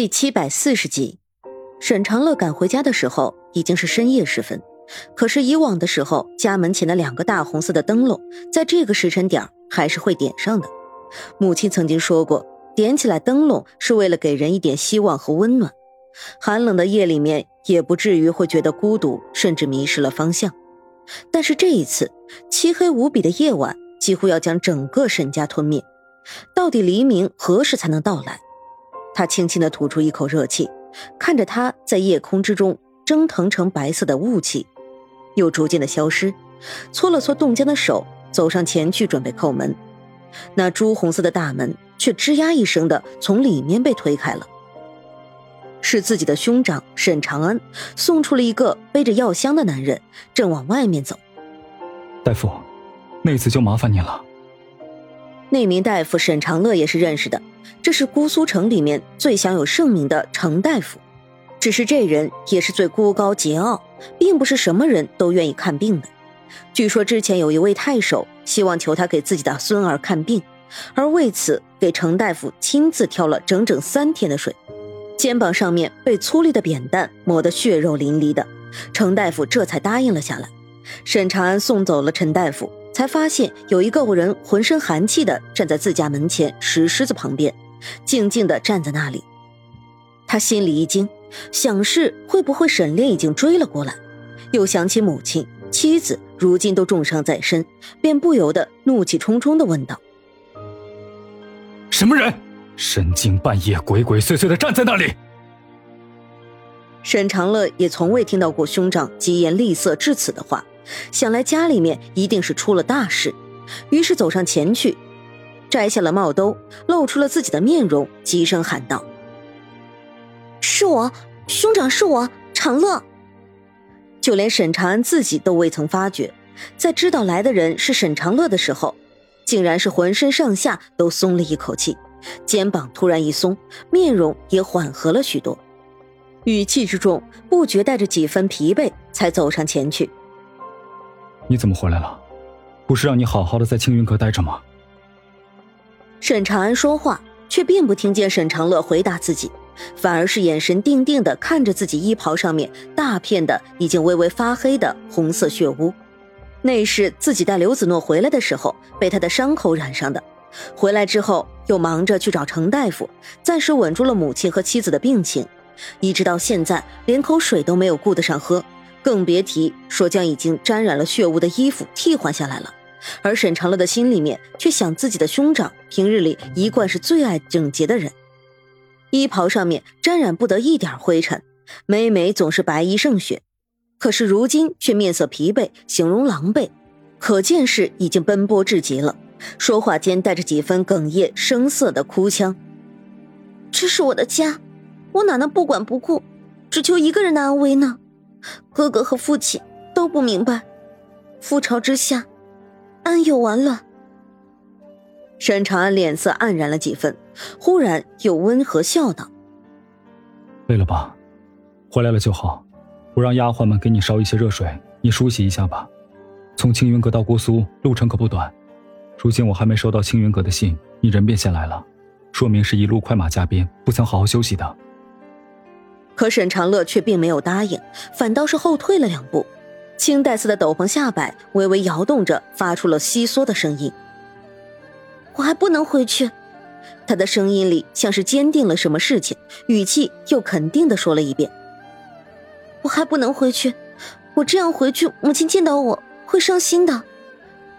第七百四十集，沈长乐赶回家的时候已经是深夜时分，可是以往的时候，家门前的两个大红色的灯笼，在这个时辰点还是会点上的。母亲曾经说过，点起来灯笼是为了给人一点希望和温暖，寒冷的夜里面也不至于会觉得孤独，甚至迷失了方向。但是这一次，漆黑无比的夜晚几乎要将整个沈家吞灭，到底黎明何时才能到来？他轻轻的吐出一口热气，看着他在夜空之中蒸腾成白色的雾气，又逐渐的消失，搓了搓冻僵的手，走上前去准备叩门。那朱红色的大门却吱呀一声的从里面被推开了，是自己的兄长沈长安送出了一个背着药箱的男人，正往外面走。大夫，那次就麻烦你了。那名大夫沈长乐也是认识的，这是姑苏城里面最享有盛名的程大夫。只是这人也是最孤高桀骜，并不是什么人都愿意看病的。据说之前有一位太守希望求他给自己的孙儿看病，而为此给程大夫亲自挑了整整三天的水，肩膀上面被粗粝的扁担磨得血肉淋漓的，程大夫这才答应了下来。沈长安送走了陈大夫。才发现有一个人浑身寒气的站在自家门前石狮子旁边，静静的站在那里。他心里一惊，想是会不会沈炼已经追了过来，又想起母亲、妻子如今都重伤在身，便不由得怒气冲冲的问道：“什么人？深更半夜鬼鬼祟祟的站在那里？”沈长乐也从未听到过兄长疾言厉色至此的话。想来家里面一定是出了大事，于是走上前去，摘下了帽兜，露出了自己的面容，急声喊道：“是我，兄长是我，长乐。”就连沈长安自己都未曾发觉，在知道来的人是沈长乐的时候，竟然是浑身上下都松了一口气，肩膀突然一松，面容也缓和了许多，语气之中不觉带着几分疲惫，才走上前去。你怎么回来了？不是让你好好的在青云阁待着吗？沈长安说话，却并不听见沈长乐回答自己，反而是眼神定定的看着自己衣袍上面大片的已经微微发黑的红色血污，那是自己带刘子诺回来的时候被他的伤口染上的。回来之后又忙着去找程大夫，暂时稳住了母亲和妻子的病情，一直到现在连口水都没有顾得上喝。更别提说将已经沾染了血污的衣服替换下来了，而沈长乐的心里面却想自己的兄长平日里一贯是最爱整洁的人，衣袍上面沾染不得一点灰尘，每每总是白衣胜雪，可是如今却面色疲惫，形容狼狈，可见是已经奔波至极了。说话间带着几分哽咽声色的哭腔：“这是我的家，我哪能不管不顾，只求一个人的安危呢？”哥哥和父亲都不明白，覆巢之下，安有完卵？沈长安脸色黯然了几分，忽然又温和笑道：“累了吧？回来了就好。我让丫鬟们给你烧一些热水，你梳洗一下吧。从青云阁到姑苏路程可不短，如今我还没收到青云阁的信，你人便先来了，说明是一路快马加鞭，不曾好好休息的。”可沈长乐却并没有答应，反倒是后退了两步，青黛色的斗篷下摆微微摇动着，发出了窸窣的声音。我还不能回去。他的声音里像是坚定了什么事情，语气又肯定的说了一遍：“我还不能回去，我这样回去，母亲见到我会伤心的。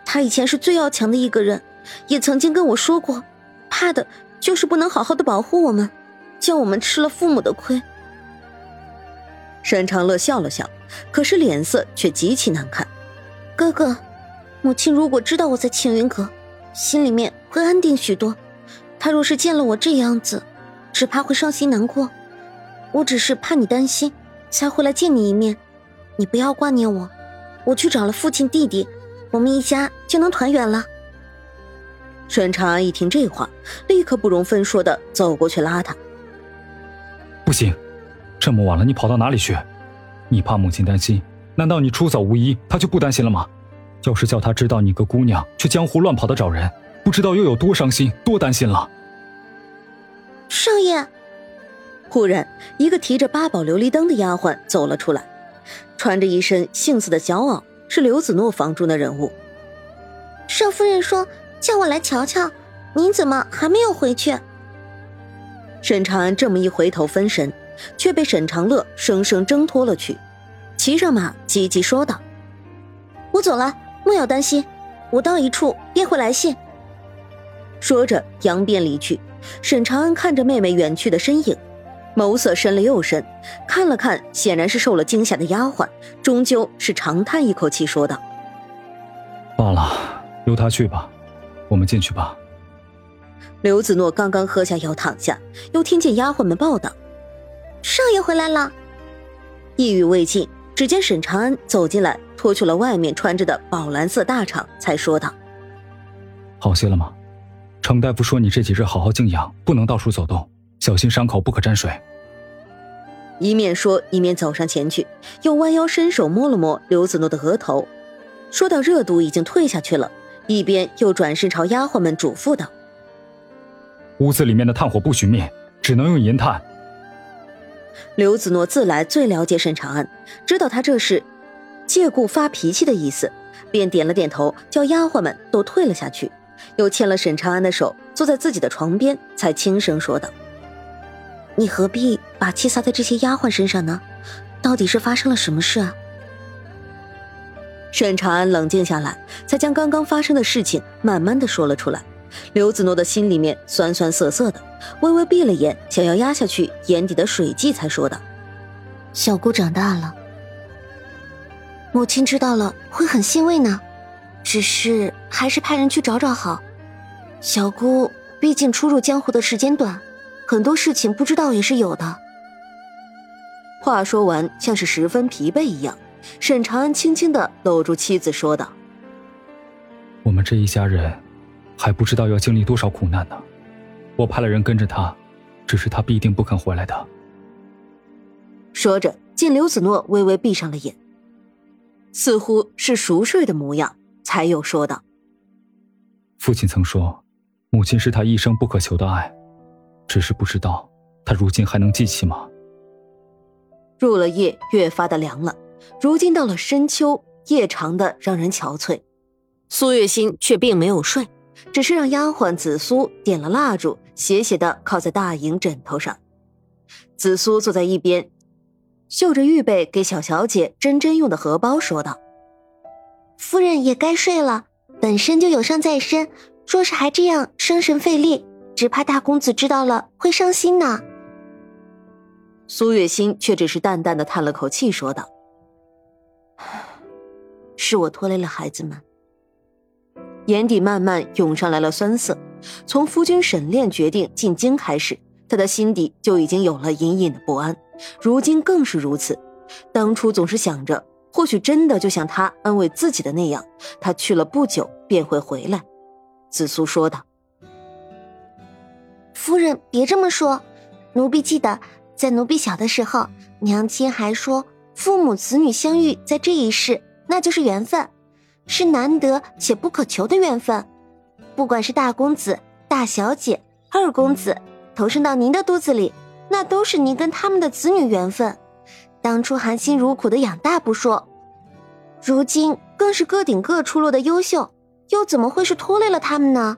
她以前是最要强的一个人，也曾经跟我说过，怕的就是不能好好的保护我们，叫我们吃了父母的亏。”沈长乐笑了笑，可是脸色却极其难看。哥哥，母亲如果知道我在青云阁，心里面会安定许多。她若是见了我这样子，只怕会伤心难过。我只是怕你担心，才会来见你一面。你不要挂念我，我去找了父亲弟弟，我们一家就能团圆了。沈长安一听这话，立刻不容分说的走过去拉他。不行。这么晚了，你跑到哪里去？你怕母亲担心？难道你出走无依，她就不担心了吗？要是叫她知道你个姑娘去江湖乱跑的找人，不知道又有多伤心、多担心了。少爷，忽然，一个提着八宝琉璃灯的丫鬟走了出来，穿着一身杏色的小袄，是刘子诺房中的人物。少夫人说叫我来瞧瞧，您怎么还没有回去？沈长安这么一回头分神，却被沈长乐生生挣脱了去，骑上马，急急说道：“我走了，莫要担心，我到一处便会来信。”说着扬鞭离去。沈长安看着妹妹远去的身影。眸色深了又深，看了看显然是受了惊吓的丫鬟，终究是长叹一口气，说道：“罢了，由他去吧，我们进去吧。”刘子诺刚刚喝下药躺下，又听见丫鬟们报道：“少爷回来了。”一语未尽，只见沈长安走进来，脱去了外面穿着的宝蓝色大氅，才说道：“好些了吗？程大夫说你这几日好好静养，不能到处走动。”小心伤口不可沾水。一面说，一面走上前去，又弯腰伸手摸了摸刘子诺的额头，说到热度已经退下去了，一边又转身朝丫鬟们嘱咐道：“屋子里面的炭火不许灭，只能用银炭。”刘子诺自来最了解沈长安，知道他这是借故发脾气的意思，便点了点头，叫丫鬟们都退了下去，又牵了沈长安的手，坐在自己的床边，才轻声说道。你何必把气撒在这些丫鬟身上呢？到底是发生了什么事啊？沈长安冷静下来，才将刚刚发生的事情慢慢的说了出来。刘子诺的心里面酸酸涩涩的，微微闭了眼，想要压下去眼底的水迹，才说道：“小姑长大了，母亲知道了会很欣慰呢。只是还是派人去找找好。小姑毕竟初入江湖的时间短。”很多事情不知道也是有的。话说完，像是十分疲惫一样，沈长安轻轻的搂住妻子，说道：“我们这一家人，还不知道要经历多少苦难呢。我派了人跟着他，只是他必定不肯回来的。”说着，见刘子诺微微闭上了眼，似乎是熟睡的模样，才又说道：“父亲曾说，母亲是他一生不可求的爱。”只是不知道，他如今还能记起吗？入了夜，越发的凉了。如今到了深秋，夜长的让人憔悴。苏月心却并没有睡，只是让丫鬟紫苏点了蜡烛，斜斜的靠在大营枕头上。紫苏坐在一边，嗅着预备给小小姐珍珍用的荷包，说道：“夫人也该睡了，本身就有伤在身，若是还这样生神费力。”只怕大公子知道了会伤心呢。苏月心却只是淡淡的叹了口气，说道：“是我拖累了孩子们。”眼底慢慢涌上来了酸涩。从夫君沈炼决定进京开始，他的心底就已经有了隐隐的不安，如今更是如此。当初总是想着，或许真的就像他安慰自己的那样，他去了不久便会回来。紫苏说道。夫人，别这么说。奴婢记得，在奴婢小的时候，娘亲还说，父母子女相遇在这一世，那就是缘分，是难得且不可求的缘分。不管是大公子、大小姐、二公子投生到您的肚子里，那都是您跟他们的子女缘分。当初含辛茹苦的养大不说，如今更是各顶各出落的优秀，又怎么会是拖累了他们呢？